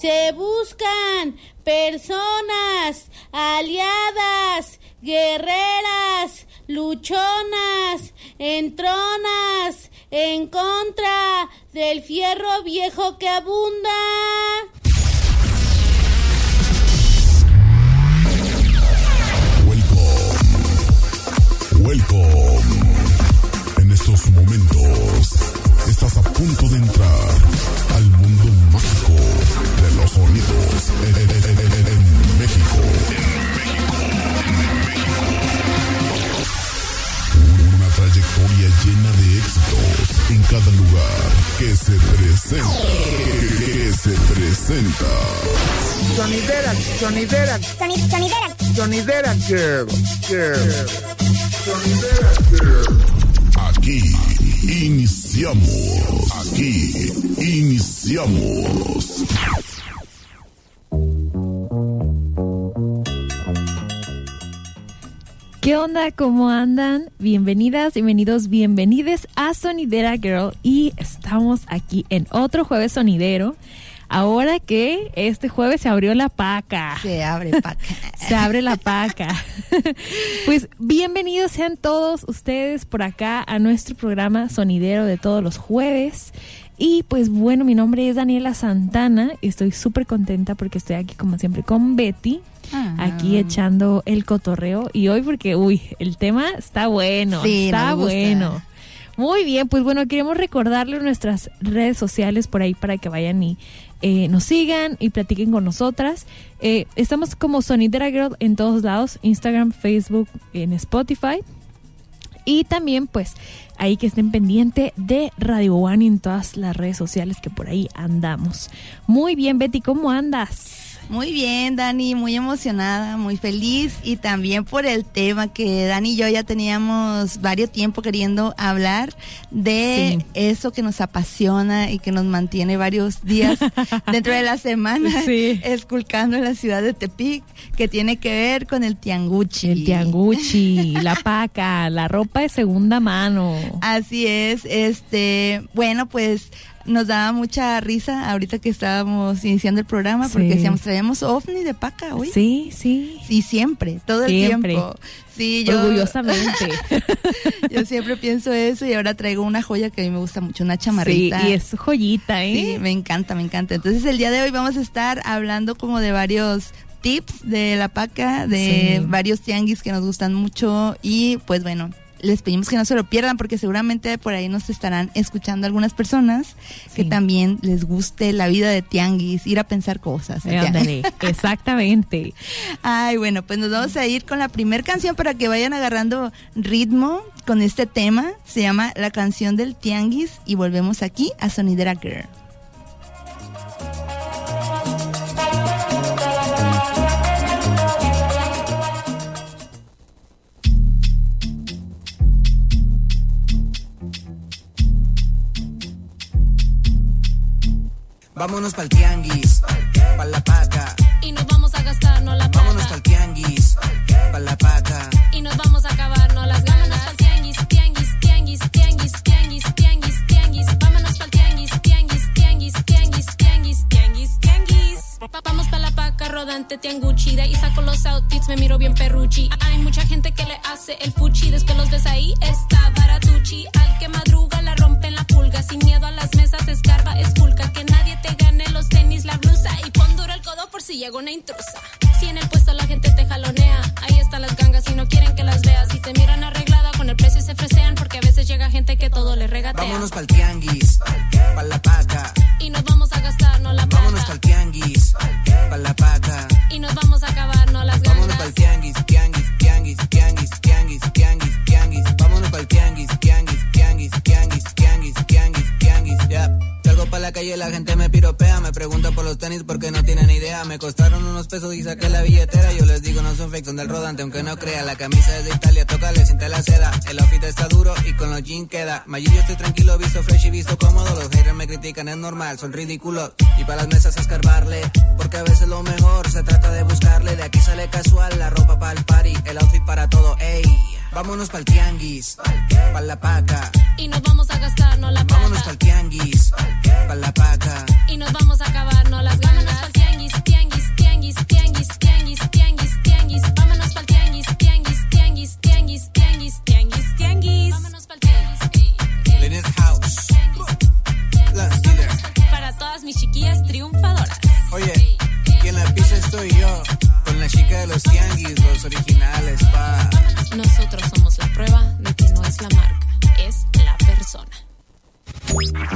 Se buscan personas aliadas, guerreras, luchonas, entronas, en contra del fierro viejo que abunda. Welcome. Welcome. En estos momentos estás a punto de entrar al mundo mágico de los sonidos en, en- en- en- en México. Una trayectoria llena de éxitos en cada lugar que se presenta. Que se presenta. Sonidera, sonidera, Soni- sonidera. sonidera girl, girl. Sonidera girl. Aquí iniciamos. Aquí iniciamos. ¿Qué onda? ¿Cómo andan? Bienvenidas, bienvenidos, bienvenides a Sonidera Girl y estamos aquí en otro jueves sonidero. Ahora que este jueves se abrió la paca. Se abre paca. Se abre la paca. pues bienvenidos sean todos ustedes por acá a nuestro programa sonidero de todos los jueves. Y pues bueno, mi nombre es Daniela Santana y estoy súper contenta porque estoy aquí como siempre con Betty, Ah. aquí echando el cotorreo. Y hoy porque, uy, el tema está bueno, Sí, está bueno. Muy bien, pues bueno, queremos recordarles nuestras redes sociales por ahí para que vayan y eh, nos sigan y platiquen con nosotras. Eh, estamos como Sonidera Girl en todos lados, Instagram, Facebook, en Spotify. Y también, pues, ahí que estén pendiente de Radio One en todas las redes sociales que por ahí andamos. Muy bien, Betty, ¿cómo andas? Muy bien, Dani, muy emocionada, muy feliz y también por el tema que Dani y yo ya teníamos varios tiempo queriendo hablar de Sí. eso que nos apasiona y que nos mantiene varios días dentro de la semana Sí. esculcando en la ciudad de Tepic, que tiene que ver con el tianguchi. El tianguchi, la paca, la ropa de segunda mano. Así es, este, bueno, pues nos daba mucha risa ahorita que estábamos iniciando el programa porque Sí. decíamos, traemos ovni de paca hoy. Sí, sí. Sí, siempre, todo el tiempo. Sí, yo, Orgullosamente. yo siempre pienso eso y ahora traigo una joya que a mí me gusta mucho, una Sí, chamarrita. y es joyita, ¿eh? Sí, me encanta, me encanta. Entonces el día de hoy vamos a estar hablando como de varios tips de la paca, de Sí. varios tianguis que nos gustan mucho y pues bueno. Les pedimos que no se lo pierdan porque seguramente por ahí nos estarán escuchando algunas personas que también les guste la vida de tianguis, ir a pensar cosas. Eh, ándale, exactamente. Ay, bueno, pues nos vamos a ir con la primera canción para que vayan agarrando ritmo con este tema. Se llama La canción del tianguis y volvemos aquí a Sonidera Girl. Vámonos pa'l tianguis, pa'l la paca. Queda. Mayor yo estoy tranquilo, visto fresh y visto cómodo. Los haters me critican, es normal, son ridículos. Y para las mesas a escarbarle, porque a veces lo mejor se trata de buscarle. De aquí sale casual, la ropa para el party, el outfit para todo, ey. Vámonos pa'l tianguis, pa'l la paca. Y nos vamos a gastar no la Vámonos plata pa'l tianguis, pa'l la paca. Y nos vamos a acabar no las ganas Oye, estoy yo. Con la chica de los tianguis, los originales, pa. Nosotros somos la prueba de que no es la marca, es la persona.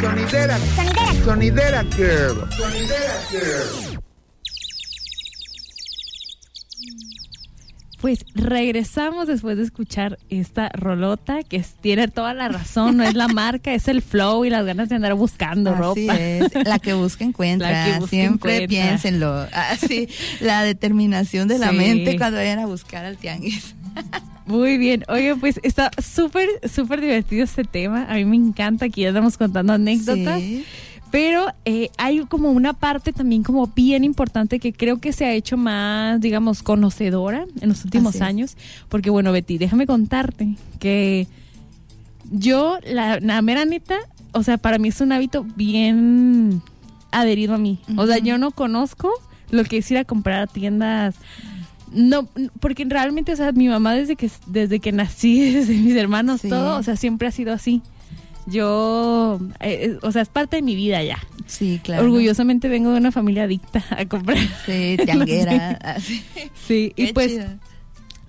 Sonidera. Sonidera Girl. Sonidera Girl. Pues regresamos después de escuchar esta rolota que tiene toda la razón, no es la marca, es el flow y las ganas de andar buscando Así ropa. es, la que busca encuentra. La que busca Siempre encuentra. piénsenlo. Así, la determinación de la Sí. mente cuando vayan a buscar al tianguis. Muy bien, oye, pues está súper, súper divertido este tema, a mí me encanta, aquí ya estamos contando anécdotas. Sí. Pero eh, hay como una parte también como bien importante que creo que se ha hecho más, digamos, conocedora en los últimos años. Porque bueno, Betty, déjame contarte que yo, la, la mera neta, o sea, para mí es un hábito bien adherido a mí. O sea, yo no conozco lo que es ir a comprar a tiendas. No, porque realmente, o sea, mi mamá desde que desde que nací, desde mis hermanos, Sí. todo, o sea, siempre ha sido así. Yo, eh, eh, o sea, es parte de mi vida ya. Sí, claro. Orgullosamente vengo de una familia adicta a comprar. Sí, tianguera. Sí, y Qué pues chido.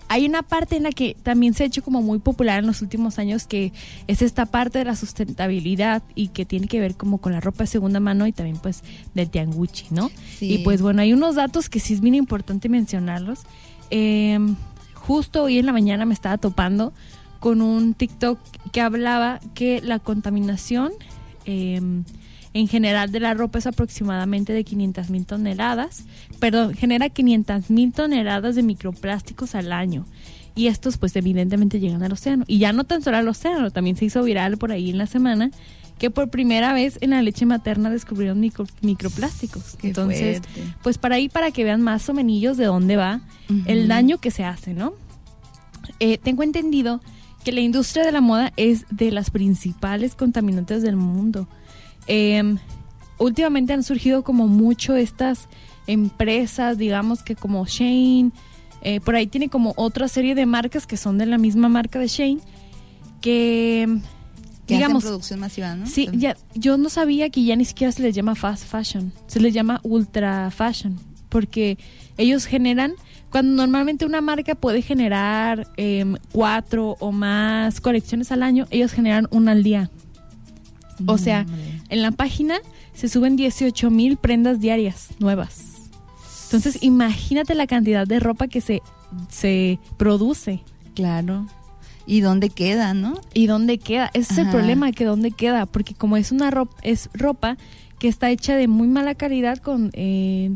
hay una parte en la que también se ha hecho como muy popular en los últimos años que es esta parte de la sustentabilidad y que tiene que ver como con la ropa de segunda mano y también pues del tianguchi, ¿no? Sí. Y pues bueno, hay unos datos que sí es bien importante mencionarlos. Eh, justo hoy en la mañana me estaba topando con un TikTok que hablaba que la contaminación eh, en general de la ropa es aproximadamente de 500 mil toneladas. Perdón, genera 500 mil toneladas de microplásticos al año. Y estos pues evidentemente llegan al océano. Y ya no tan solo al océano, también se hizo viral por ahí en la semana que por primera vez en la leche materna descubrieron micro- microplásticos. Qué Entonces, fuerte. pues para ahí para que vean más o menos de dónde va el daño que se hace, ¿no? Eh, tengo entendido que la industria de la moda es de las principales contaminantes del mundo. Eh, últimamente han surgido como mucho estas empresas, digamos que como Shane, eh, por ahí tiene como otra serie de marcas que son de la misma marca de Shane, que Que digamos, hacen producción masiva, ¿no? Sí, ya, yo no sabía que ya ni siquiera se les llama fast fashion, se les llama ultra fashion, porque ellos generan, cuando normalmente una marca puede generar em, cuatro o más colecciones al año, ellos generan una al día. O sea, en la página se suben 18 mil prendas diarias nuevas. Entonces, imagínate la cantidad de ropa que se, se produce. Claro. ¿Y dónde queda, no? ¿Y dónde queda? Ese es el problema, que dónde queda, porque como es una ropa, es ropa que está hecha de muy mala calidad con, eh,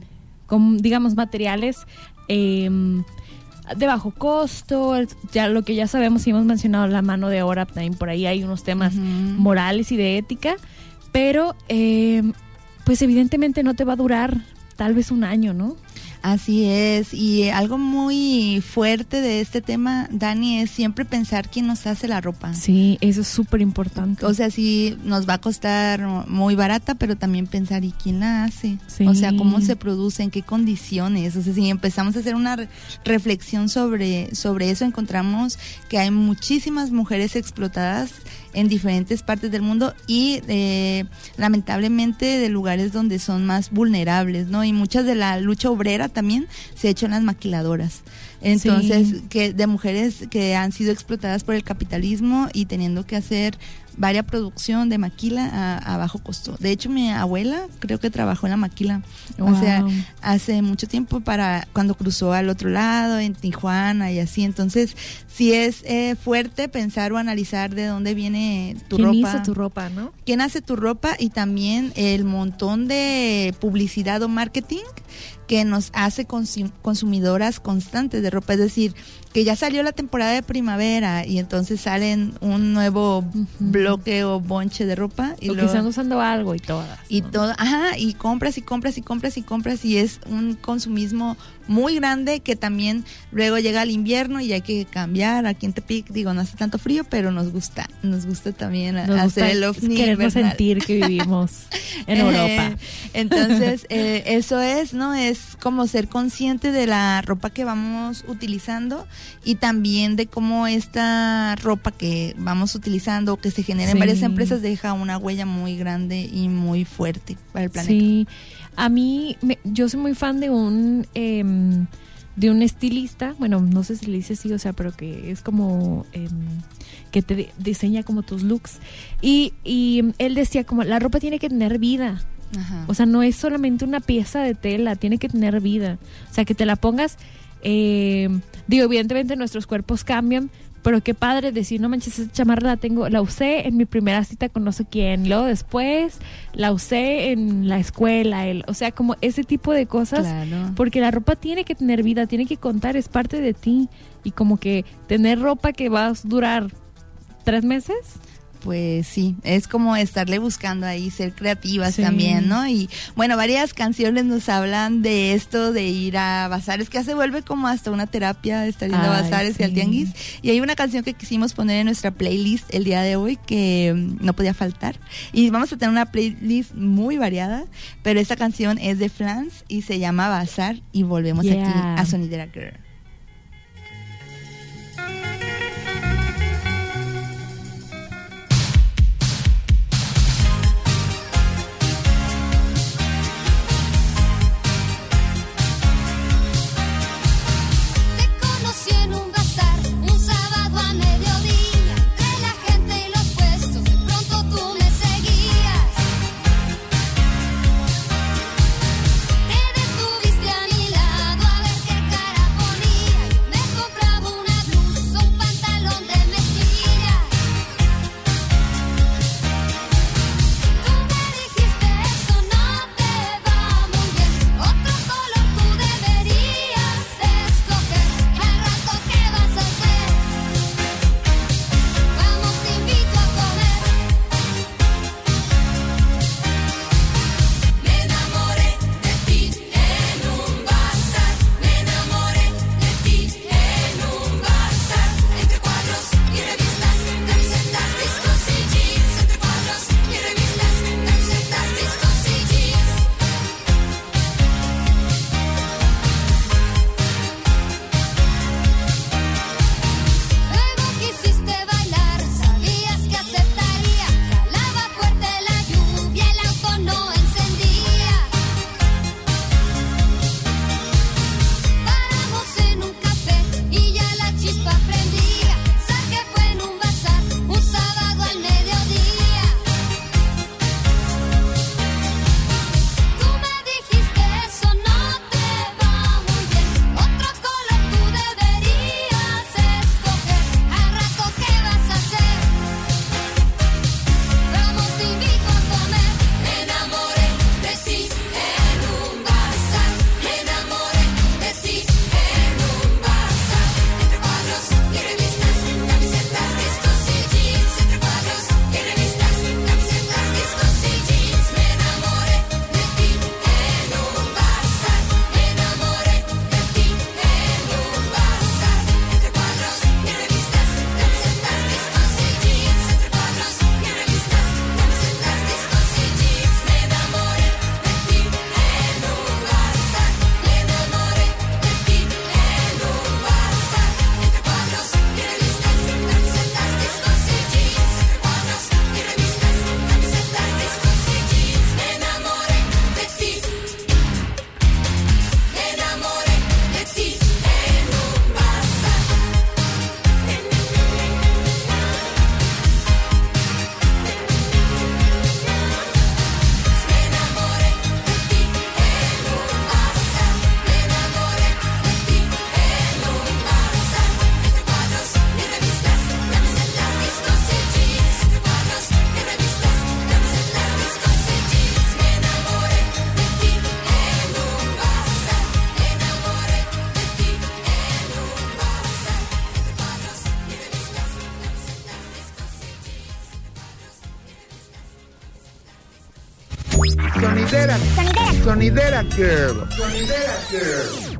con digamos, materiales eh, de bajo costo, ya lo que ya sabemos y hemos mencionado, la mano de obra, también por ahí hay unos temas morales y de ética, pero eh, pues evidentemente no te va a durar tal vez un año, ¿no? Así es, y algo muy fuerte de este tema, Dani, es siempre pensar quién nos hace la ropa. Sí, eso es súper importante. O sea, sí nos va a costar muy barata, pero también pensar, ¿y quién la hace? Sí. O sea, ¿cómo se produce? ¿En qué condiciones? O sea, si empezamos a hacer una re- reflexión sobre, sobre eso, encontramos que hay muchísimas mujeres explotadas en diferentes partes del mundo y eh, lamentablemente de lugares donde son más vulnerables, ¿no? Y muchas de la lucha obrera también se ha hecho en las maquiladoras. Entonces, Sí. que de mujeres que han sido explotadas por el capitalismo y teniendo que hacer varia producción de maquila a, a bajo costo. De hecho, mi abuela creo que trabajó en la maquila. O sea, hace mucho tiempo para cuando cruzó al otro lado, en Tijuana y así. Entonces, sí es eh, fuerte pensar o analizar de dónde viene tu ¿Quién ropa hizo tu ropa, no? quién hace tu ropa y también el montón de publicidad o marketing que nos hace consu- consumidoras constantes de ropa. Es decir, que ya salió la temporada de primavera y entonces salen un nuevo bloque o bonche de ropa y o que están usando algo y todas. y ¿no? todo, ajá, y compras y compras y compras y compras y es un consumismo muy grande que también luego llega el invierno y hay que cambiar. Aquí en Tepic, digo, no hace tanto frío, pero nos gusta, nos gusta también Nos hacer gusta el ovni invernal. sentir que vivimos en Eh, Europa. Entonces, eh, eso es, ¿no? Es como ser consciente de la ropa que vamos utilizando y también de cómo esta ropa que vamos utilizando o que se genera en Sí. varias empresas deja una huella muy grande y muy fuerte para el planeta. Sí. A mí, me- yo soy muy fan de un em, de un estilista, bueno, no sé si le dice así, o sea, pero que es como em, que te di- diseña como tus looks. Y, y él decía como la ropa tiene que tener vida. Ajá. O sea, no es solamente una pieza de tela, tiene que tener vida. O sea, que te la pongas. eh, digo, evidentemente nuestros cuerpos cambian, pero qué padre decir, no manches, esa chamarra la tengo, la usé en mi primera cita con no sé quién, luego después la usé en la escuela, el, o sea, como ese tipo de cosas. Claro. Porque la ropa tiene que tener vida, tiene que contar, es parte de ti. Y como que tener ropa que va a durar tres meses. Pues sí, es como estarle buscando ahí, ser creativas Sí. también, ¿no? Y bueno, varias canciones nos hablan de esto, de ir a bazares, que ya se vuelve como hasta una terapia estar yendo a bazares y al tianguis. Y hay una canción que quisimos poner en nuestra playlist el día de hoy que mm, no podía faltar. Y vamos a tener una playlist muy variada, pero esta canción es de Flans y se llama Bazar y volvemos Yeah. aquí a Sonidera Girl. Sonidera Girl.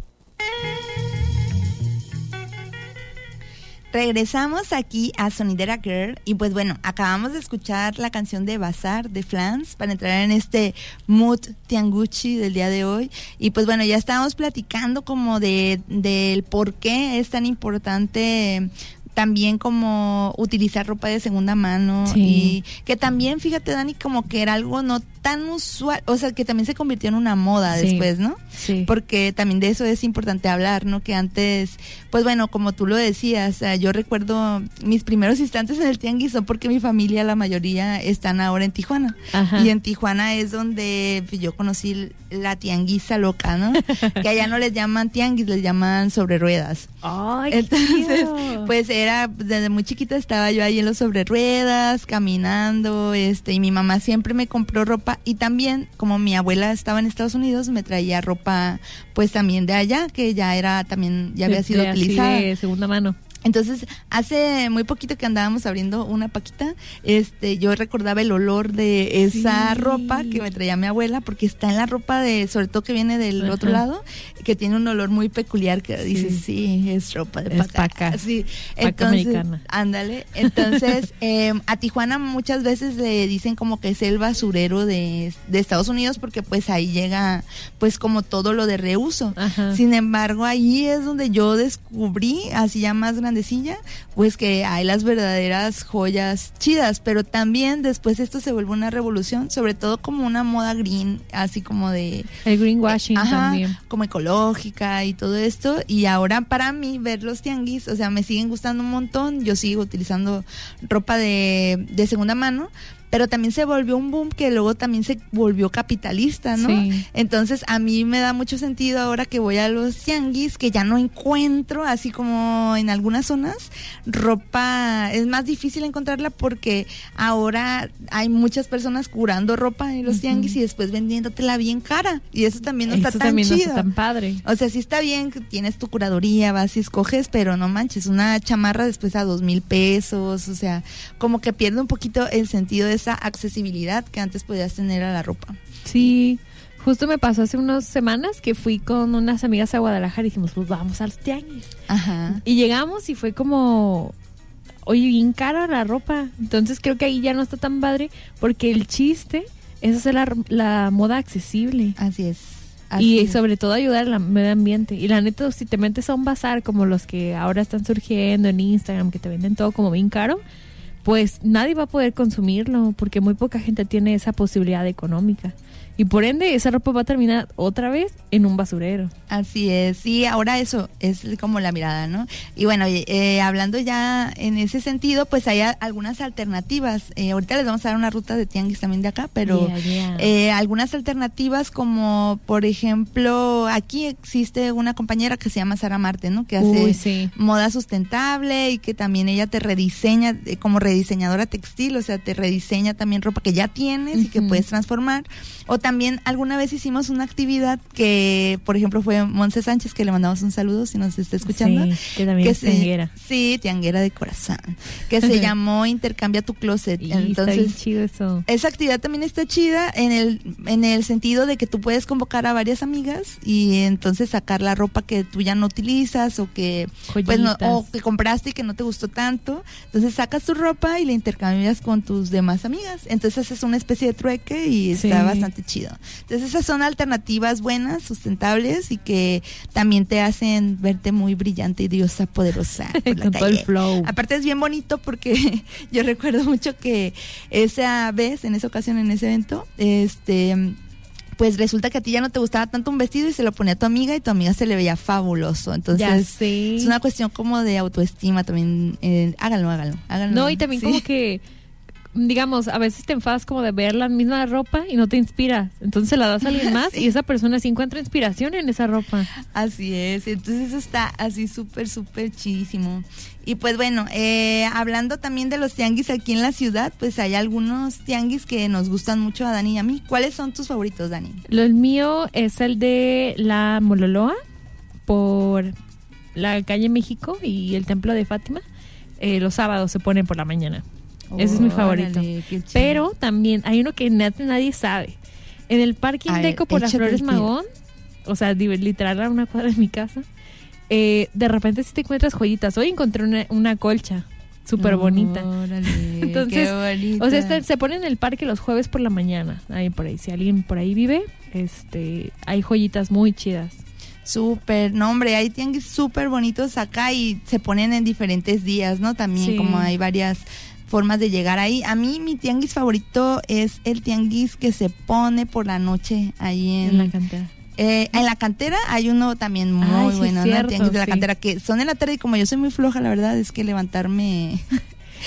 Regresamos aquí a Sonidera Girl y pues bueno, acabamos de escuchar la canción de Bazar de Flans para entrar en este mood tianguchi del día de hoy y pues bueno, ya estábamos platicando como de del por qué es tan importante también como utilizar ropa de segunda mano Sí. y que también, fíjate Dani, como que era algo no tan usual, o sea, que también se convirtió en una moda Sí. después, ¿no? Sí. Porque también de eso es importante hablar, ¿no? Que antes, pues bueno, como tú lo decías, yo recuerdo mis primeros instantes en el tianguis son porque mi familia, la mayoría, están ahora en Tijuana. Ajá. Y en Tijuana es donde pues, yo conocí la tianguisa loca, ¿no? que allá no les llaman tianguis, les llaman sobre ruedas. Ay, qué Entonces, chido. pues era, desde muy chiquita estaba yo ahí en los sobre ruedas, caminando, este, y mi mamá siempre me compró ropa y también, como mi abuela estaba en Estados Unidos, me traía ropa, pues también de allá, que ya era también, ya había sido utilizada. de segunda mano. Entonces, hace muy poquito que andábamos abriendo una paquita, este, yo recordaba el olor de esa Sí. ropa que me traía mi abuela, porque está en la ropa de, sobre todo que viene del Ajá. otro lado, que tiene un olor muy peculiar que dices, sí, es ropa de Es paca. paca. Sí, Paca entonces, americana. ándale. Entonces, eh, a Tijuana muchas veces le dicen como que es el basurero de, de Estados Unidos, porque pues ahí llega, pues como todo lo de reuso. Ajá. Sin embargo, ahí es donde yo descubrí, así ya más grandecilla, pues que hay las verdaderas joyas chidas, pero también después esto se vuelve una revolución, sobre todo como una moda green, así como de... El greenwashing Ajá, también. como ecológica y todo esto. Y ahora para mí ver los tianguis, o sea, me siguen gustando un montón. Yo sigo utilizando ropa de, de segunda mano. Pero también se volvió un boom que luego también se volvió capitalista, ¿no? Sí. Entonces a mí me da mucho sentido ahora que voy a los tianguis que ya no encuentro, así como en algunas zonas, ropa, es más difícil encontrarla porque ahora hay muchas personas curando ropa en los Ujú. tianguis y después vendiéndotela bien cara. Y eso también no Eso está tan también no chido. está tan padre. O sea, sí está bien que tienes tu curaduría, vas y escoges, pero no manches, una chamarra después a dos mil pesos, o sea, como que pierde un poquito el sentido de esa accesibilidad que antes podías tener a la ropa. Sí, justo me pasó hace unas semanas que fui con unas amigas a Guadalajara y dijimos, pues vamos al tianguis. Ajá. Y llegamos y fue como, oye, bien cara la ropa. Entonces creo que ahí ya no está tan padre porque el chiste es hacer la, la moda accesible. Así es. Así y es. sobre todo ayudar al medio ambiente. Y la neta, si te metes a un bazar como los que ahora están surgiendo en Instagram, que te venden todo como bien caro, pues nadie va a poder consumirlo porque muy poca gente tiene esa posibilidad económica. Y por ende, esa ropa va a terminar otra vez en un basurero. Así es, sí, ahora eso es como la mirada, ¿no? Y bueno, eh, hablando ya en ese sentido, pues hay a- algunas alternativas. Eh, ahorita les vamos a dar una ruta de tianguis también de acá, pero Yeah, yeah. eh, algunas alternativas como, por ejemplo, aquí existe una compañera que se llama Sara Marte, ¿no? Que hace Uy, sí. moda sustentable y que también ella te rediseña eh, como rediseñadora textil, o sea, te rediseña también ropa que ya tienes y que puedes transformar. O también alguna vez hicimos una actividad que, por ejemplo, fue Monse Sánchez, que le mandamos un saludo si nos está escuchando. Sí, que también es se- tianguera. Sí, tianguera de corazón. Que se llamó Intercambia tu closet. Y está bien Entonces, chido eso. esa actividad también está chida en el, en el sentido de que tú puedes convocar a varias amigas y entonces sacar la ropa que tú ya no utilizas o que pues no, o que compraste y que no te gustó tanto. Entonces sacas tu ropa y la intercambias con tus demás amigas. Entonces es una especie de trueque y Sí. está bastante chido. Entonces esas son alternativas buenas, sustentables y que también te hacen verte muy brillante y diosa poderosa. por la Con todo el flow. Aparte es bien bonito porque yo recuerdo mucho que esa vez, en esa ocasión, en ese evento, este pues resulta que a ti ya no te gustaba tanto un vestido y se lo ponía a tu amiga y tu amiga se le veía fabuloso. Entonces, es una cuestión como de autoestima también. eh, háganlo, háganlo, háganlo. No, y también Sí. como que, digamos, a veces te enfadas como de ver la misma ropa y no te inspira. Entonces se la das a alguien más Sí. y esa persona sí encuentra inspiración en esa ropa. Así es, entonces eso está así súper, súper chidísimo. Y pues bueno, eh, hablando también de los tianguis aquí en la ciudad, pues hay algunos tianguis que nos gustan mucho a Dani y a mí. ¿Cuáles son tus favoritos, Dani? El mío es el de la Mololoa por la calle México y el templo de Fátima. Eh, los sábados se ponen por la mañana. Ese es mi favorito. Pero también hay uno que nadie sabe. En el parking ver, Deco por las Flores. Magón, o sea, literal a una cuadra de mi casa, eh, de repente sí te encuentras joyitas. Hoy encontré una, una colcha súper bonita. Órale, Entonces, qué. O sea, se pone en el parque los jueves por la mañana. Ahí por ahí, si alguien por ahí vive, este, hay joyitas muy chidas. Súper, no hombre, hay tianguis súper bonitos acá y se ponen en diferentes días, ¿no? También Sí. como hay varias formas de llegar ahí. A mí mi tianguis favorito es el tianguis que se pone por la noche ahí en, En la cantera. eh, en la cantera hay uno también muy Ay, sí, bueno, ¿no? tianguis de la sí. cantera que son en la tarde y como yo soy muy floja, la verdad es que levantarme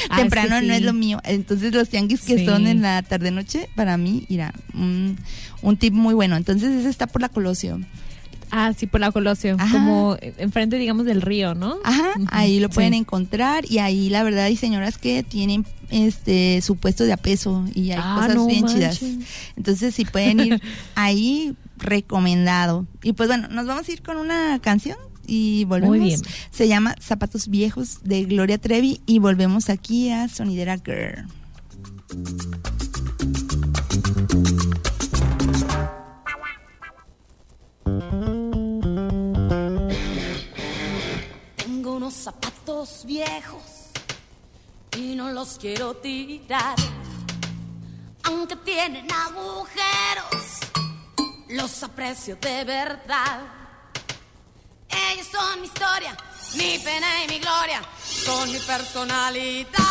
Ah, temprano es que no es lo mío. Entonces los tianguis que son en la tarde noche para mí irá un, un tip muy bueno. Entonces ese está por la Colosio. Ah, sí, por la Colosio, Ajá. como enfrente, digamos, del río, ¿no? Ajá, ahí lo pueden sí. encontrar y ahí la verdad hay señoras que tienen este su puesto de a peso y hay Ah, cosas no bien manches. chidas. Entonces si pueden ir ahí recomendado. Y pues bueno, nos vamos a ir con una canción y volvemos. Muy bien. Se llama Zapatos Viejos de Gloria Trevi y volvemos aquí a Sonidera Girl. Unos zapatos viejos y no los quiero tirar. Aunque tienen agujeros, los aprecio de verdad. Ellos son mi historia, mi pena y mi gloria, son mi personalidad.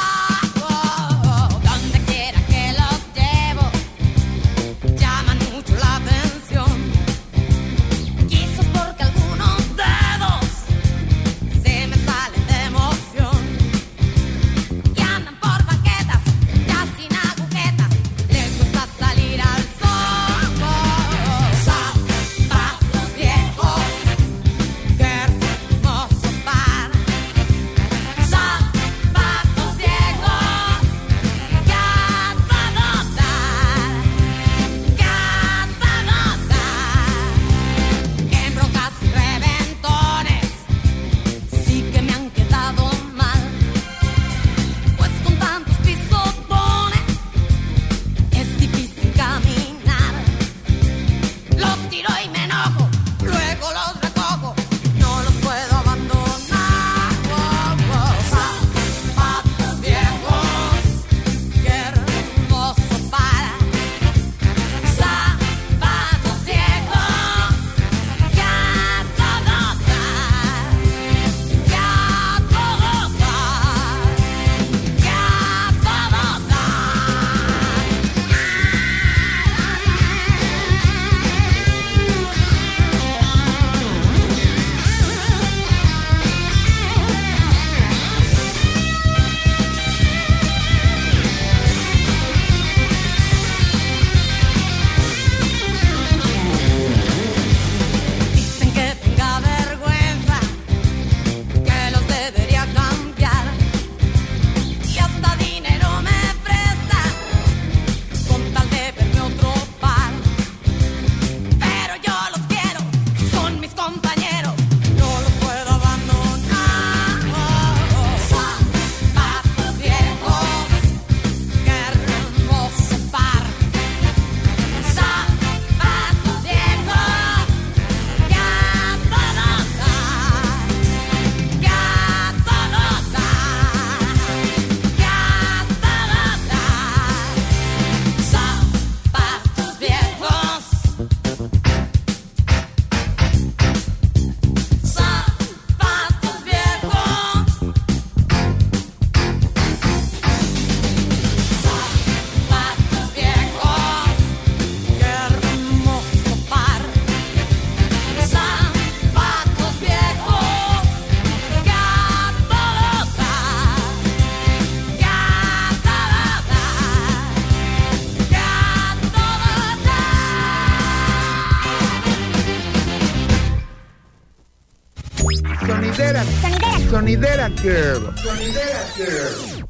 Girl. Sonidera Girl.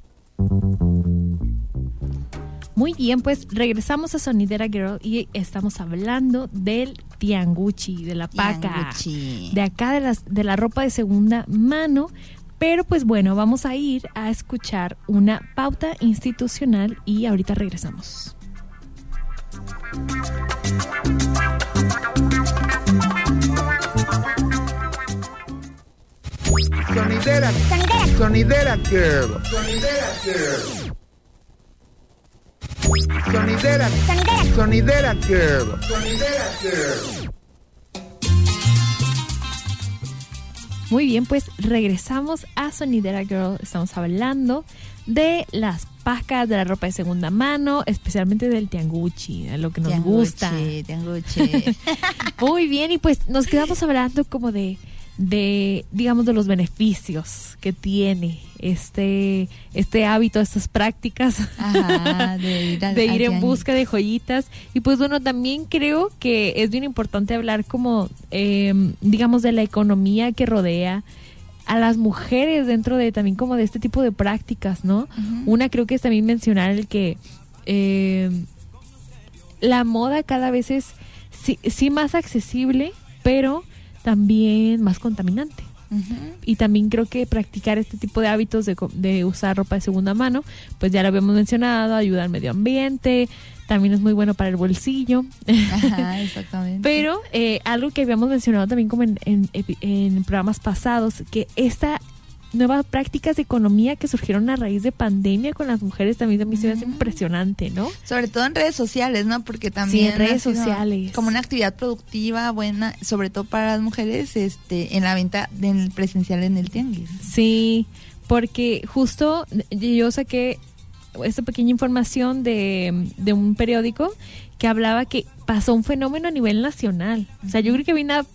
Muy bien, pues regresamos a Sonidera Girl y estamos hablando del tianguchi, de la paca, Tianguchi. de acá de, las, de la ropa de segunda mano. Pero pues bueno, vamos a ir a escuchar una pauta institucional y ahorita regresamos. Sonidera. Sonidera Girl. Sonidera Girl. Sonidera. Sonidera Girl. Sonidera Girl. Muy bien, pues regresamos a Sonidera Girl. Estamos hablando de las pacas, de la ropa de segunda mano, especialmente del tianguchi, de lo que nos gusta. Tianguche, tianguche. Muy bien, y pues nos quedamos hablando como de, de, digamos, de los beneficios que tiene este, este hábito, estas prácticas Ajá, de ir, de en busca de joyitas. Y pues bueno, también creo que es bien importante hablar como, eh, digamos, de la economía que rodea a las mujeres dentro de también como de este tipo de prácticas, ¿no? Una creo que es también mencionar el que eh, la moda cada vez es sí, sí más accesible, pero también más contaminante. Ujú. Y también creo que practicar este tipo de hábitos de, de usar ropa de segunda mano, pues ya lo habíamos mencionado, ayuda al medio ambiente, también es muy bueno para el bolsillo. Ajá, exactamente. Pero eh, algo que habíamos mencionado también como en, en en programas pasados, que esta nuevas prácticas de economía que surgieron a raíz de pandemia con las mujeres también a mí se me hace impresionante, ¿no? Sobre todo en redes sociales, ¿no? Porque también en redes sociales. como una actividad productiva buena, sobre todo para las mujeres, este, en la venta del presencial en el tianguis. Sí, porque justo yo saqué esta pequeña información de, de un periódico que hablaba que pasó un fenómeno a nivel nacional. O sea, yo creo que había,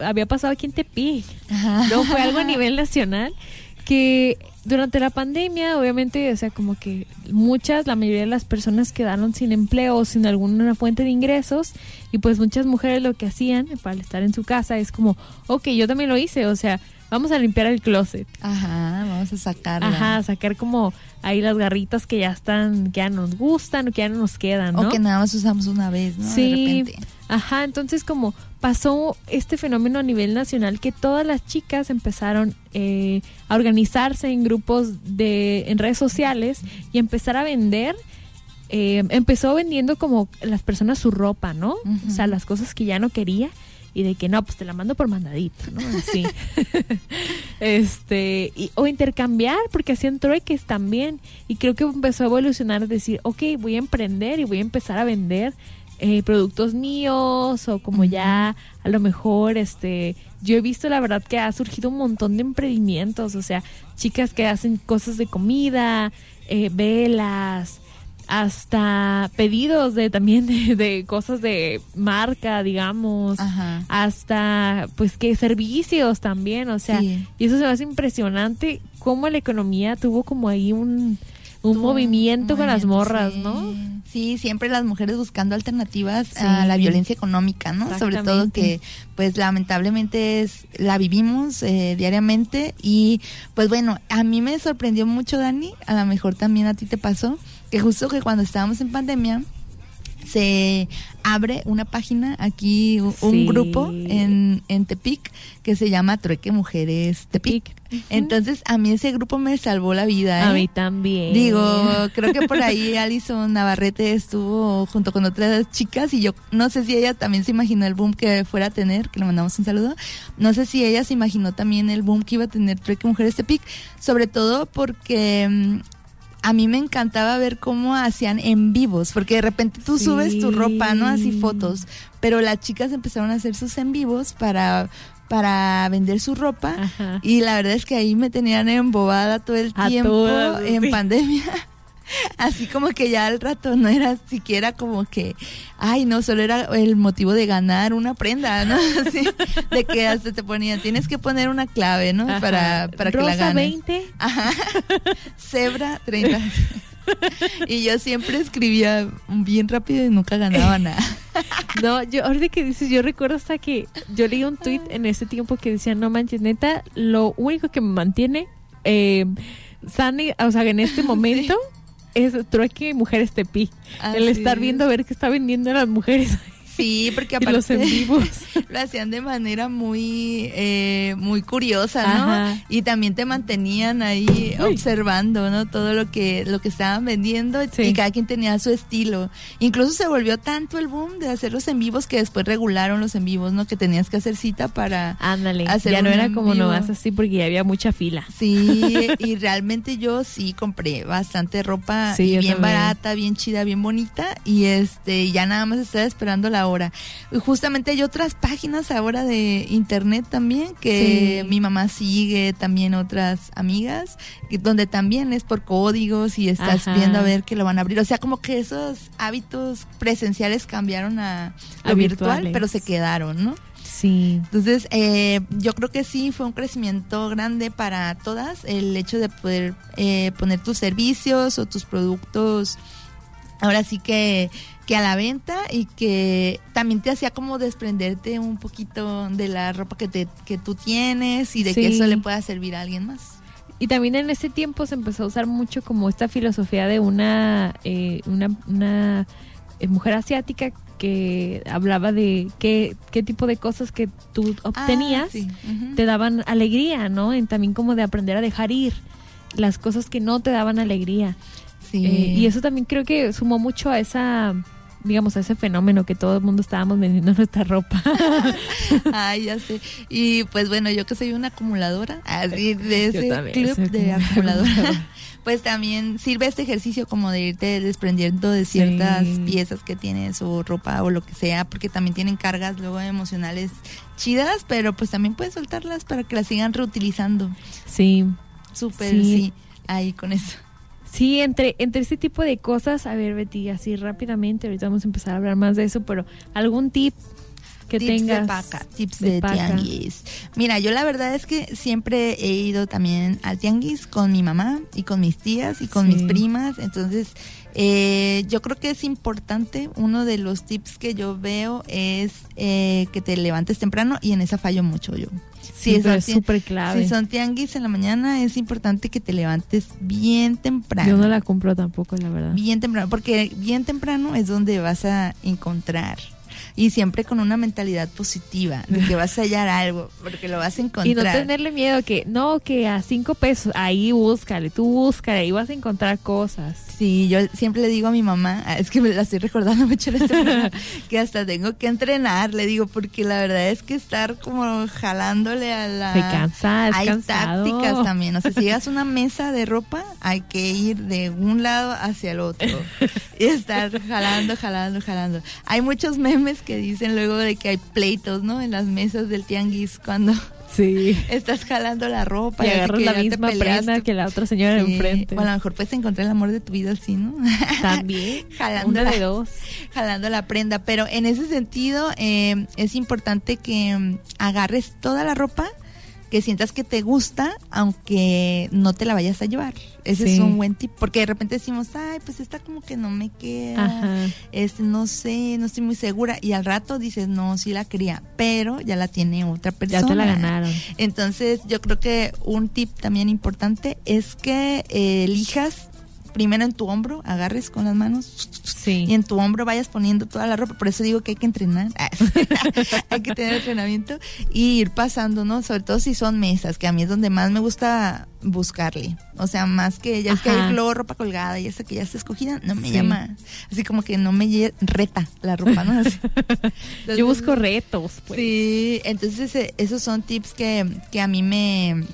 había pasado aquí en Tepic. No fue algo a nivel nacional que durante la pandemia, obviamente, o sea, como que muchas, la mayoría de las personas quedaron sin empleo o sin alguna fuente de ingresos y pues muchas mujeres lo que hacían para estar en su casa es como, ok, yo también lo hice, o sea, vamos a limpiar el closet. Ajá, vamos a sacarla. Ajá, sacar como ahí las garritas que ya están, que ya nos gustan o que ya no nos quedan, ¿no? O que nada más usamos una vez, ¿no? Sí, De repente. ajá, entonces como pasó este fenómeno a nivel nacional que todas las chicas empezaron eh, a organizarse en grupos de en redes sociales y empezar a vender eh, empezó vendiendo como las personas su ropa, ¿no? O sea, las cosas que ya no quería y de que no, pues te la mando por mandadito, ¿no? Así. este, y- o intercambiar, porque hacían trueques también. Y creo que empezó a evolucionar, decir, ok, voy a emprender y voy a empezar a vender eh, productos míos o como ya a lo mejor, este, yo he visto la verdad que ha surgido un montón de emprendimientos, o sea, chicas que hacen cosas de comida, eh, velas, hasta pedidos de también de, de cosas de marca, digamos, Ajá. hasta pues que servicios también, o sea, Sí. y eso se me hace impresionante cómo la economía tuvo como ahí un, un movimiento con las morras, sí. ¿no? Sí, siempre las mujeres buscando alternativas Sí. a la violencia económica, ¿no? Sobre todo que, pues, lamentablemente es la vivimos eh, diariamente y, pues, bueno, a mí me sorprendió mucho, Dani, a lo mejor también a ti te pasó, que justo que cuando estábamos en pandemia se abre una página aquí, un Sí. grupo en, en Tepic que se llama Trueque Mujeres Tepic. Entonces, a mí ese grupo me salvó la vida. A ¿eh? mí también. Digo, creo que por ahí Alison Navarrete estuvo junto con otras chicas y yo no sé si ella también se imaginó el boom que fuera a tener, que le mandamos un saludo. No sé si ella se imaginó también el boom que iba a tener Trueque Mujeres Tepic, sobre todo porque mm, a mí me encantaba ver cómo hacían en vivos, porque de repente tú Sí. subes tu ropa, ¿no? Así fotos, pero las chicas empezaron a hacer sus en vivos para para vender su ropa Ajá. y la verdad es que ahí me tenían embobada todo el A tiempo todas, en sí. pandemia. Así como que ya al rato no era siquiera como que, ay, no, solo era el motivo de ganar una prenda, ¿no? Así, de que hasta te ponían, tienes que poner una clave, ¿no? Ajá. Para, para que la Rosa ganes. 20. Ajá. Zebra 30. y yo siempre escribía bien rápido y nunca ganaba nada. No, yo ahorita que dices, yo recuerdo hasta que yo leí un tweet en ese tiempo que decía, no manches, neta, lo único que me mantiene eh, sana, o sea, en este momento es trueque mujeres tepi. el Así estar es. viendo a ver qué está vendiendo las mujeres Sí, porque y los en aparte vivos. lo hacían de manera muy eh, muy curiosa, ¿no? Ajá. Y también te mantenían ahí Uy. observando, ¿no? Todo lo que lo que estaban vendiendo Sí. y cada quien tenía su estilo. Incluso se volvió tanto el boom de hacer los en vivos que después regularon los en vivos, ¿no? Que tenías que hacer cita para Ándale, hacer ya no era como vivo. nomás así porque ya había mucha fila. Sí, y realmente yo sí compré bastante ropa Sí, y yo bien también. barata, bien chida, bien bonita y este ya nada más estaba esperando la ahora. Justamente hay otras páginas ahora de internet también que Sí. mi mamá sigue, también otras amigas, que- donde también es por códigos y estás Ajá. viendo a ver que lo van a abrir. O sea, como que esos hábitos presenciales cambiaron a lo A virtual, virtuales. pero se quedaron, ¿no? Sí. Entonces, eh, yo creo que sí fue un crecimiento grande para todas el hecho de poder eh, poner tus servicios o tus productos ahora sí que, que a la venta y que también te hacía como desprenderte un poquito de la ropa que, te, que tú tienes y de que eso le pueda servir a alguien más. Y también en ese tiempo se empezó a usar mucho como esta filosofía de una, eh, una, una eh, mujer asiática que hablaba de qué, qué tipo de cosas que tú obtenías Ah, sí. Ujú. te daban alegría, ¿no? En también como de aprender a dejar ir las cosas que no te daban alegría. Sí. Eh, y eso también creo que sumó mucho a esa, digamos, a ese fenómeno que todo el mundo estábamos vendiendo nuestra ropa. Ay, ya sé. Y pues bueno, yo que soy una acumuladora, así de ese club de acumuladora, pues también sirve este ejercicio como de irte desprendiendo de ciertas Sí. piezas que tienes o ropa o lo que sea, porque también tienen cargas luego emocionales chidas, pero pues también puedes soltarlas para que las sigan reutilizando. sí. Súper, Sí. sí, ahí con eso. Sí, entre, entre este tipo de cosas, a ver Betty, así rápidamente, ahorita vamos a empezar a hablar más de eso, pero algún tip que tips tengas de paca, tips de, paca. tianguis. Mira, yo la verdad es que siempre he ido también al tianguis con mi mamá y con mis tías y con Sí. mis primas. Entonces, eh, yo creo que es importante. Uno de los tips que yo veo es eh, que te levantes temprano y en esa fallo mucho yo. Sí, pero es súper clave. Si son tianguis en la mañana, es importante que te levantes bien temprano. Yo no la compro tampoco, la verdad. Bien temprano, porque bien temprano es donde vas a encontrar. Y siempre con una mentalidad positiva, de que vas a hallar algo, porque lo vas a encontrar. Y no tenerle miedo que, no, que a cinco pesos, ahí búscale, tú búscale, ahí vas a encontrar cosas. Sí, yo siempre le digo a mi mamá, ah, es que me la estoy recordando mucho en este programa, que hasta tengo que entrenar, le digo, porque la verdad es que estar como jalándole a la... Se cansa, es Hay cansado. tácticas también, o sea, si llegas a una mesa de ropa, hay que ir de un lado hacia el otro y estar jalando, jalando, jalando. Hay muchos memes que dicen luego de que hay pleitos, ¿no? En las mesas del tianguis cuando Sí. estás jalando la ropa Y así agarras que la misma prenda que la otra señora Sí, enfrente. O a lo mejor puedes encontrar el amor de tu vida así, ¿no? También. Jalando Una la- de dos. jalando la prenda. Pero en ese sentido, eh, es importante que mm, agarres toda la ropa que sientas que te gusta, aunque no te la vayas a llevar. Ese Sí. es un buen tip, porque de repente decimos, ay, pues esta como que no me queda, Ajá. este, no sé, no estoy muy segura. Y al rato dices, no, sí la quería, pero ya la tiene otra persona. Ya te la ganaron. Entonces, yo creo que un tip también importante es que eh, elijas primero en tu hombro, agarres con las manos Sí. y en tu hombro vayas poniendo toda la ropa. Por eso digo que hay que entrenar, hay que tener entrenamiento y ir pasando, ¿no? Sobre todo si son mesas, que a mí es donde más me gusta buscarle. O sea, más que ya es que hay luego ropa colgada y esa que ya está escogida, no me Sí. llama. Así como que no me reta la ropa, ¿no? Así. Entonces, Yo busco retos, pues. Sí, entonces eh, esos son tips que, que a mí me,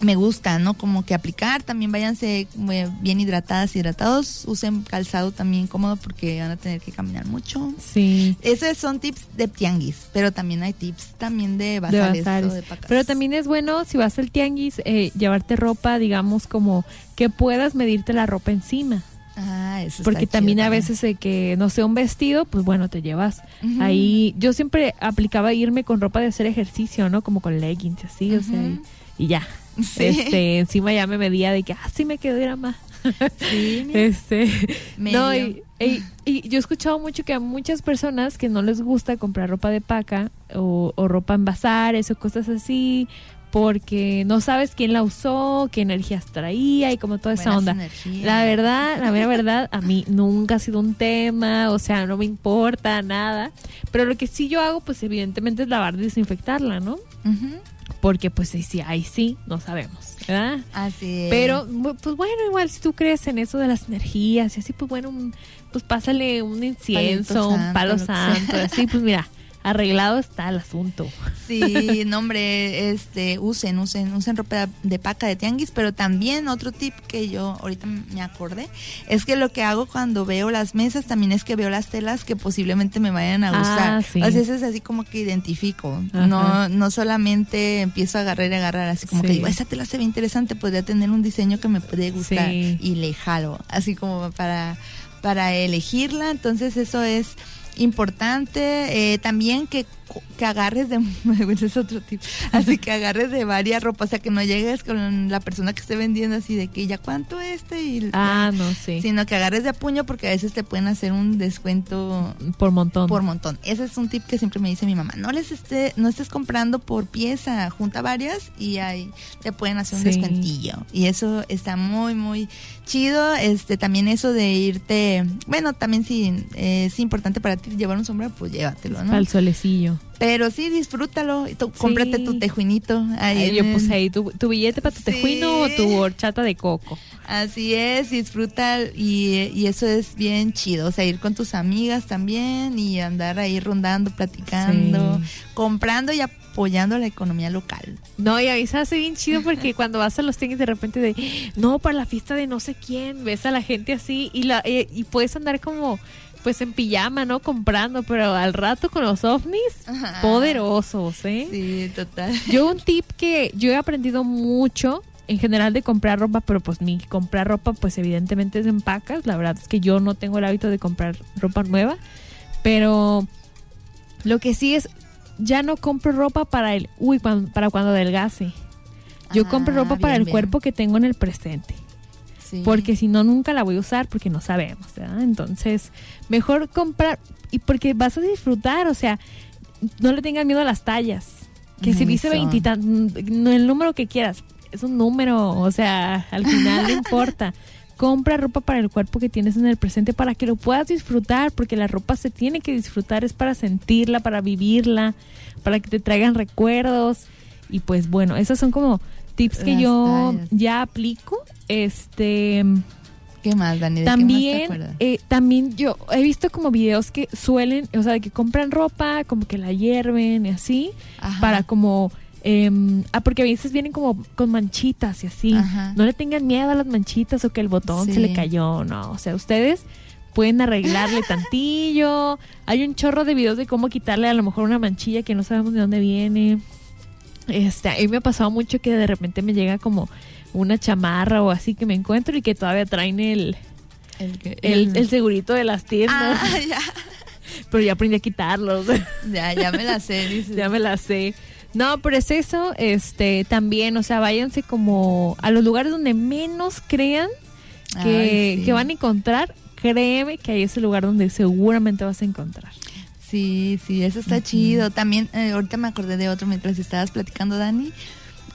me gustan, ¿no? Como que aplicar, también váyanse eh, bien hidratadas, hidratados, usen calzado también cómodo porque van a tener que caminar mucho. Sí. Esos son tips de tianguis, pero también hay tips también de de bazares, bazares. o de pacas. Pero también es bueno, si vas al tianguis, eh, llevarte ropa, digamos, como que puedas medirte la ropa encima. Ah, eso está Porque chido también a veces que no sé un vestido, pues bueno, te llevas ahí. Yo siempre aplicaba irme con ropa de hacer ejercicio, ¿no? Como con leggings, así, o sea, y ya. Sí. Este, encima ya me medía de que, ah, sí me quedó era más. Sí, mira. Este, Medio. no, y, y- y yo he escuchado mucho que a muchas personas que no les gusta comprar ropa de paca o, o ropa en bazares o cosas así, porque no sabes quién la usó, qué energías traía y como toda esa Buenas onda. energías. La verdad, la mera verdad, a mí nunca ha sido un tema, o sea, no me importa nada. Pero lo que sí yo hago, pues evidentemente es lavar y desinfectarla, ¿no? Porque pues sí, sí, ahí sí, no sabemos, ¿verdad? Así es. Pero, pues bueno, igual si tú crees en eso de las energías y así, pues bueno, un- pues pásale un incienso, un palo santo, así, pues mira, arreglado está el asunto. Sí, no hombre, este, usen, usen, usen ropa de paca de tianguis, pero también otro tip que yo ahorita me acordé es que lo que hago cuando veo las mesas también es que veo las telas que posiblemente me vayan a Ah, gustar. sí. O sea, eso es así como que identifico. Ajá. No, no solamente empiezo a agarrar y agarrar, así como Sí. que digo, esa tela se ve interesante, podría tener un diseño que me puede gustar Sí. y le jalo, así como para, para elegirla. Entonces eso es importante. Eh, también que, que agarres de, es otro tip, así que agarres de varias ropas, o sea que no llegues con la persona que esté vendiendo así de que ya cuánto este y Ah, no, sí. sino que agarres de a puño porque a veces te pueden hacer un descuento Por montón. por montón. Ese es un tip que siempre me dice mi mamá. No les esté, no estés comprando por pieza, junta varias y ahí te pueden hacer un Sí. descuentillo. Y eso está muy, muy chido. Este, también eso de irte, bueno, también si eh, es importante para ti llevar un sombrero, pues llévatelo, ¿no? El solecillo. Pero sí, disfrútalo. y tú, Cómprate tu tejuinito. Ahí Ay, yo el- puse ahí tu, tu billete para tu Sí. tejuino o tu horchata de coco. Así es, disfruta y, y eso es bien chido, o sea, ir con tus amigas también y andar ahí rondando, platicando, Sí. comprando y apoyando la economía local. No, y a se hace bien chido porque cuando vas a los tianguis de repente de, no, para la fiesta de no sé quién, ves a la gente así y, la, eh, y puedes andar como, pues en pijama, ¿no? Comprando, pero al rato con los ovnis, Ajá. poderosos, ¿eh? Sí, total. Yo un tip que yo he aprendido mucho en general de comprar ropa, pero pues mi comprar ropa pues evidentemente es en pacas. La verdad es que yo no tengo el hábito de comprar ropa nueva, pero lo que sí es ya no compro ropa para el uy, para cuando adelgace. Yo Ah, compro ropa para el bien. cuerpo que tengo en el presente, Sí. porque si no nunca la voy a usar porque no sabemos, ¿verdad? Entonces, mejor comprar y porque vas a disfrutar, o sea, no le tengas miedo a las tallas. Que si dice Eso. veintitan, no el número que quieras, es un número, o sea, al final no importa. Compra ropa para el cuerpo que tienes en el presente para que lo puedas disfrutar, porque la ropa se tiene que disfrutar, es para sentirla, para vivirla, para que te traigan recuerdos. Y pues bueno, esos son como tips que Las yo tallas. ya aplico. Este ¿Qué más, Dani? ¿De qué más te también, eh, también yo he visto como videos que suelen, o sea, de que compran ropa, como que la hierven y así, Ajá. para como, em, ah, porque a veces vienen como con manchitas y así. Ajá. No le tengan miedo a las manchitas o que el botón se le cayó, no. O sea, ustedes pueden arreglarle tantillo. Hay un chorro de videos de cómo quitarle a lo mejor una manchilla que no sabemos de dónde viene. Este, a mí me ha pasado mucho que de repente me llega como una chamarra o así que me encuentro y que todavía traen el, El, que- el, el segurito de las tiendas. Ah, ya. Pero ya aprendí a quitarlos. ya, ya me la sé, dices. ya me la sé. No, pero es eso, este, también, o sea, váyanse como a los lugares donde menos crean que, Ay, sí. que van a encontrar. Créeme que ahí es el lugar donde seguramente vas a encontrar. Sí, sí, eso está chido. También, eh, ahorita me acordé de otro mientras estabas platicando, Dani,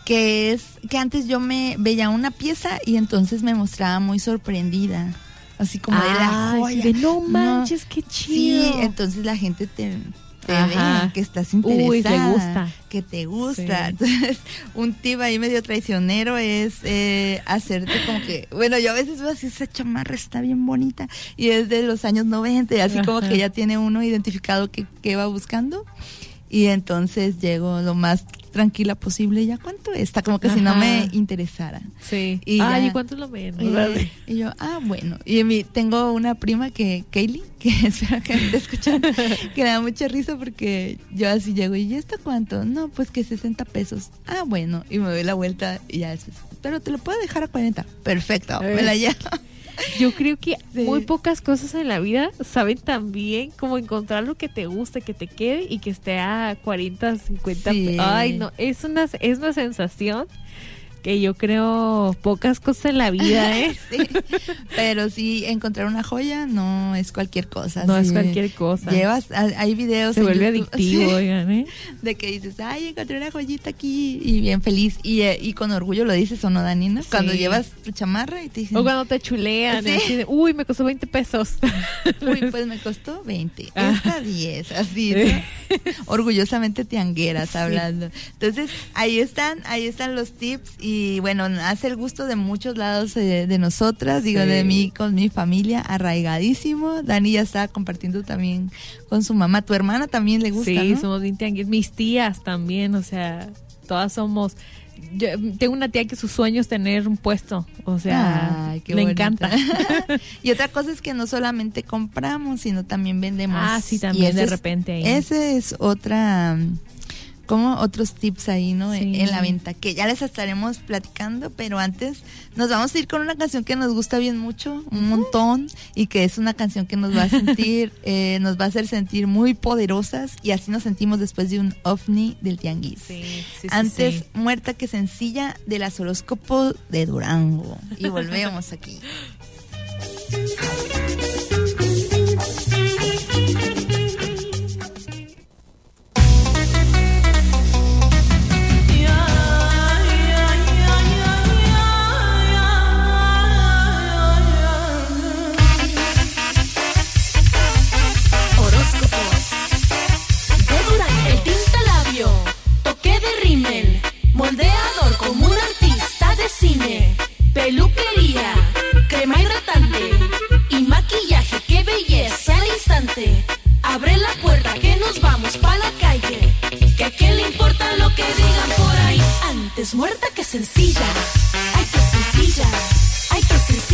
que es que antes yo me veía una pieza y entonces me mostraba muy sorprendida. Así como de la joya. de no manches, qué chido. Sí, entonces la gente te, te Ajá. ve que estás Uy, interesada. le gusta. Que te gusta. Sí. Entonces, un tip ahí medio traicionero es eh, hacerte como que, bueno, yo a veces veo así, esa chamarra está bien bonita y es de los años 90 y así como que ya tiene uno identificado que, que va buscando. Y entonces llego lo más tranquila posible. ¿Ya cuánto está? Como que si no me interesara. Sí. Y Ay, ya- ¿y cuánto es lo menos? Y, y yo, ah, bueno. Y mi, tengo una prima que, Kaylee, que espero que me esté escuchando, que me da mucha risa porque yo así llego, ¿y esto cuánto? No, pues que 60 pesos. Ah, bueno. Y me doy la vuelta y ya después, pero te lo puedo dejar a 40. Perfecto, me la llevo. Yo creo que Sí. muy pocas cosas en la vida saben tan bien como encontrar lo que te guste, que te quede y que esté a 40, 50. Sí. Ay, no, es una, es una sensación que yo creo pocas cosas en la vida, ¿eh? Sí. Pero sí, encontrar una joya no es cualquier cosa. No es cualquier cosa. Llevas, hay hay videos Se en vuelve YouTube, adictivo, sí, oigan, ¿eh? de que dices, ay, encontré una joyita aquí y bien feliz. Y, eh, y con orgullo lo dices o no, Dani, ¿no? Cuando llevas tu chamarra y te dicen, O cuando te chulean, de, uy, me costó 20 pesos. Uy, pues me costó 20. Ah. Esta 10, así. ¿no? Orgullosamente tiangueras hablando. Entonces, ahí están, ahí están los tips y Y bueno, hace el gusto de muchos lados eh, de nosotras, digo, Sí. de mí con mi familia, arraigadísimo. Dani ya está compartiendo también con su mamá. Tu hermana también le gusta, Sí, ¿no? somos bien tianguis. Mis tías también, o sea, todas somos. Yo tengo una tía que su sueño es tener un puesto, o sea, Ay, le bonito. encanta. y otra cosa es que no solamente compramos, sino también vendemos. Ah, sí, también de repente ahí. Ese es otra, como otros tips ahí, ¿no? Sí. En la venta, que ya les estaremos platicando, pero antes nos vamos a ir con una canción que nos gusta bien mucho, un montón, y que es una canción que nos va a sentir, eh, nos va a hacer sentir muy poderosas, y así nos sentimos después de un ovni del tianguis. Sí, sí, Antes muerta que sencilla de las horóscopos de Durango. Y volvemos aquí. Peluquería. Crema hidratante. Y maquillaje. Qué belleza al instante. Abre la puerta que nos vamos pa' la calle. Que a quién le importa lo que digan por ahí. Antes muerta que sencilla. Ay, que sencilla. Ay, que sencilla.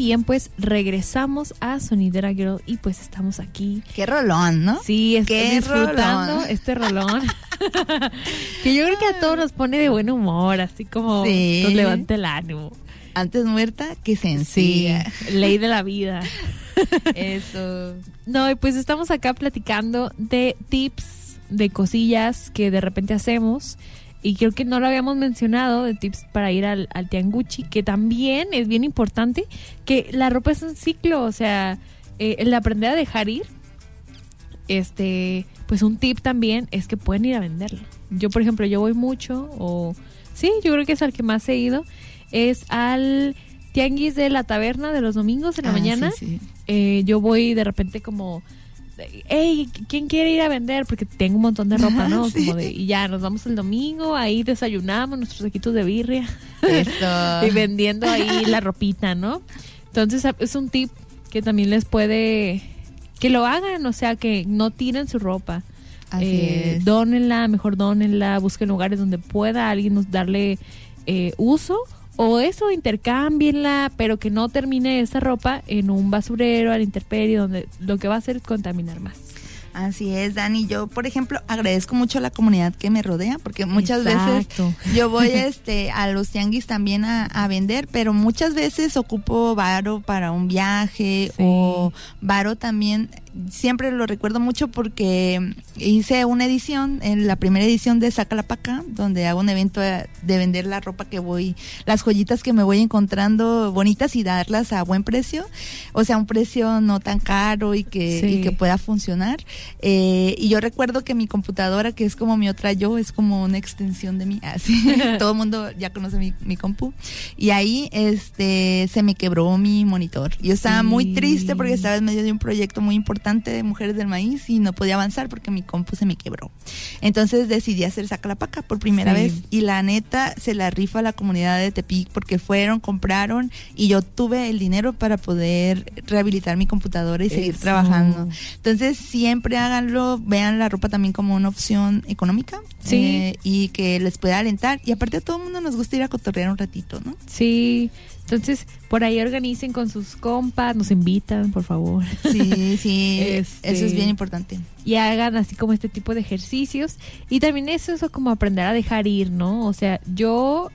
Bien, pues regresamos a Sonidera Girl y pues estamos aquí. Qué rolón, ¿no? Sí, estoy Qué disfrutando rolón. este rolón. que yo creo que a todos nos pone de buen humor, así como Sí. nos levanta el ánimo. Antes muerta que Sí, sencilla. ley de la vida. Eso. No, y pues estamos acá platicando de tips, de cosillas que de repente hacemos. Y creo que no lo habíamos mencionado, de tips para ir al, al tianguchi, que también es bien importante, que la ropa es un ciclo, o sea, eh, el aprender a dejar ir, este, pues un tip también es que pueden ir a venderlo. Yo, por ejemplo, yo voy mucho, o sí, yo creo que es al que más he ido, es al tianguis de la taberna de los domingos en la Ah, mañana. sí, sí. Eh, yo voy de repente como, hey, ¿quién quiere ir a vender? Porque tengo un montón de ropa, ¿no? Sí. Como de, y ya, nos vamos el domingo, ahí desayunamos nuestros saquitos de birria Eso. y vendiendo ahí la ropita, ¿no? Entonces a- es un tip que también les puede, que lo hagan, o sea, que no tiren su ropa. Así Eh, es. Dónenla, mejor dónenla, busquen lugares donde pueda alguien nos darle eh, uso. O eso, intercámbienla, pero que no termine esa ropa en un basurero, al intemperie, donde lo que va a hacer es contaminar más. Así es, Dani. Yo, por ejemplo, agradezco mucho a la comunidad que me rodea, porque muchas Exacto. veces yo voy este, a los tianguis también a, a vender, pero muchas veces ocupo varo para un viaje Sí. o varo también. Siempre lo recuerdo mucho porque hice una edición, en la primera edición de Saca la Paca, donde hago un evento de de vender la ropa que voy, las joyitas que me voy encontrando bonitas y darlas a buen precio, o sea, un precio no tan caro y que, Sí. y que pueda funcionar. Eh, y yo recuerdo que mi computadora, que es como mi otra yo, es como una extensión de mí, así, todo el mundo ya conoce mi, mi compu. Y ahí este se me quebró mi monitor. Yo estaba Sí. muy triste porque estaba en medio de un proyecto muy importante de Mujeres del Maíz y no podía avanzar porque mi compu se me quebró. Entonces decidí hacer Saca la Paca por primera Sí. vez y la neta se la rifa a la comunidad de Tepic porque fueron, compraron y yo tuve el dinero para poder rehabilitar mi computadora y seguir trabajando. Entonces siempre háganlo, vean la ropa también como una opción económica Sí. eh, y que les pueda alentar. Y aparte a todo el mundo nos gusta ir a cotorrear un ratito, ¿no? Sí, entonces por ahí organicen con sus compas, nos invitan, por favor. Sí, sí, Este- eso es bien importante. y hagan así como este tipo de ejercicios y también eso es como aprender a dejar ir, ¿no? O sea, yo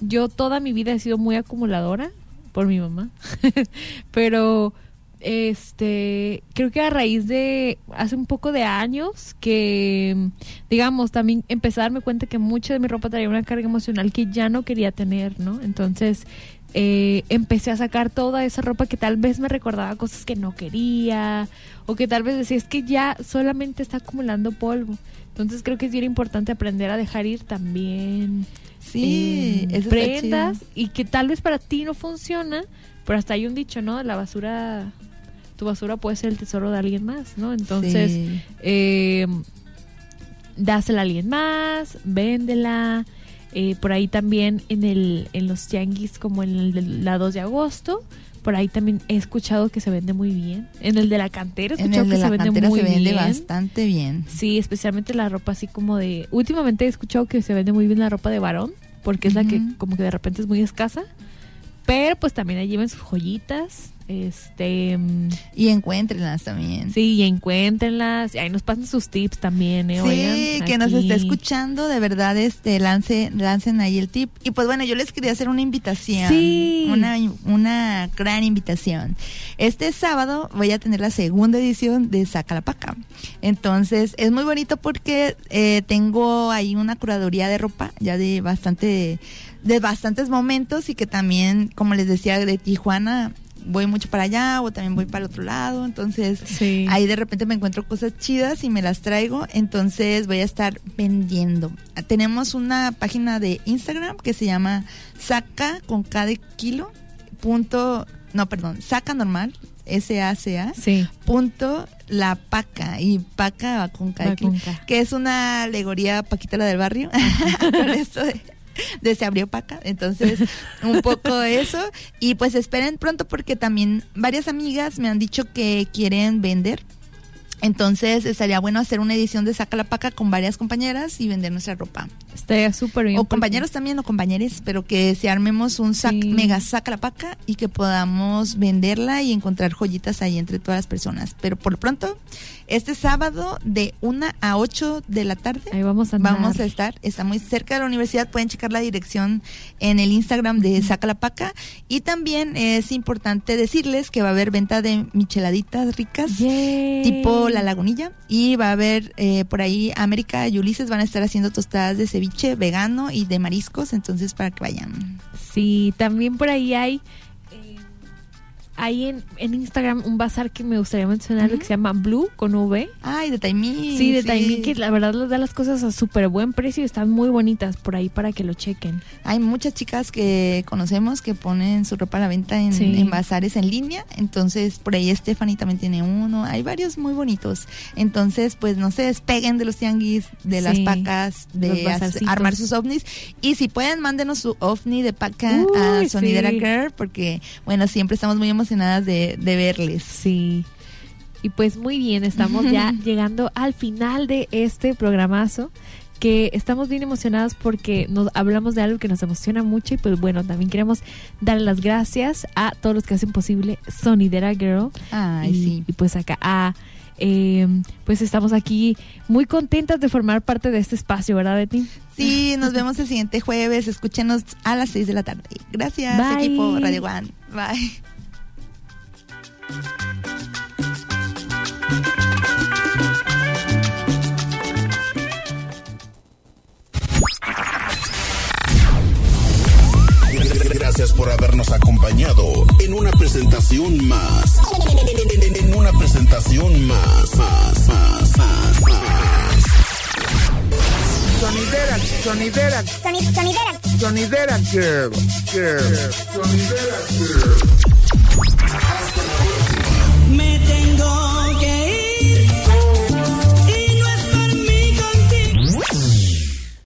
yo toda mi vida he sido muy acumuladora por mi mamá, pero este creo que a raíz de hace un poco de años que digamos también empecé a darme cuenta que mucha de mi ropa traía una carga emocional que ya no quería tener, ¿no? Entonces eh, empecé a sacar toda esa ropa que tal vez me recordaba cosas que no quería o que tal vez decía es que ya solamente está acumulando polvo. Entonces creo que es bien importante aprender a dejar ir también Sí, eh, prendas y que tal vez para ti no funciona, pero hasta hay un dicho, ¿no? La basura, tu basura puede ser el tesoro de alguien más, ¿no? Entonces, Sí. eh, dásela a alguien más, véndela. Eh, por ahí también en el en los tianguis como en el de la 2 de agosto, por ahí también he escuchado que se vende muy bien. En el de la cantera he en escuchado el que de se la vende cantera muy se vende bien. bastante bien. Sí, especialmente la ropa así como de... Últimamente he escuchado que se vende muy bien la ropa de varón, porque es la que como que de repente es muy escasa. Pero pues también ahí lleven sus joyitas. Este... Y encuéntrenlas también. Sí, y encuéntrenlas. Y ahí nos pasan sus tips también, ¿eh? Sí, Oigan, que nos está escuchando, de verdad, este, lance, lancen ahí el tip. Y pues bueno, yo les quería hacer una invitación. Sí. Una, una gran invitación. Este sábado voy a tener la segunda edición de Saca la Paca. Entonces, es muy bonito porque eh, tengo ahí una curaduría de ropa, ya de bastante, de bastantes momentos, y que también, como les decía, de Tijuana, voy mucho para allá, o también voy para el otro lado. Entonces, Sí. Ahí de repente me encuentro cosas chidas y me las traigo, entonces voy a estar vendiendo. Tenemos una página de Instagram que se llama saca con cada kilo punto, no, perdón, saca normal, S-A-C-A, Sí. punto la paca y paca va con cada kilo, que es una alegoría Paquita la del barrio, con esto de, de se abrió paca, entonces un poco eso y pues esperen pronto porque también varias amigas me han dicho que quieren vender. Entonces estaría bueno hacer una edición de Saca la Paca con varias compañeras y vender nuestra ropa. Estaría súper bien. O compañeros también o compañeres, pero que se armemos un sac, Sí. mega saca la paca y que podamos venderla y encontrar joyitas ahí entre todas las personas. Pero por lo pronto, este sábado de 1 a 8 de la tarde Ahí vamos a andar. vamos a estar. Está muy cerca de la universidad. Pueden checar la dirección en el Instagram de Saca la Paca. Y también es importante decirles que va a haber venta de micheladitas ricas Yay. tipo La Lagunilla. Y va a haber eh, por ahí América y Ulises van a estar haciendo tostadas de ceviche vegano y de mariscos. Entonces, para que vayan. Sí, también por ahí hay hay en, en Instagram un bazar que me gustaría mencionar Ujú. que se llama Blue con V. Ay, de Taimí. Sí, de Taimí, que la verdad les da las cosas a súper buen precio y están muy bonitas por ahí para que lo chequen. Hay muchas chicas que conocemos que ponen su ropa a la venta en, Sí. en bazares en línea. Entonces, por ahí Stephanie también tiene uno. Hay varios muy bonitos. Entonces, pues no se despeguen de los tianguis, de las Sí, pacas, los de armar sus ovnis. Y si pueden, mándenos su ovni de paca a Uy, Sonidera sí. Girl, porque, bueno, siempre estamos muy emocionadas de, de verles. Sí. Y pues muy bien, estamos ya llegando al final de este programazo que estamos bien emocionados porque nos hablamos de algo que nos emociona mucho y pues bueno, también queremos dar las gracias a todos los que hacen posible Sonidera Girl. Ay, y, sí. y pues acá a eh, pues estamos aquí muy contentas de formar parte de este espacio, ¿verdad, Betty? Sí, nos vemos el siguiente jueves. Escúchenos a las 6 de la tarde. Gracias, Bye. equipo Radio One. Bye. Gracias por habernos acompañado en una presentación más. En una presentación más, más, más, más, más. Sonidera, sonidera, Sonidera. sonidera girl. girl. Sonidera girl. Me tengo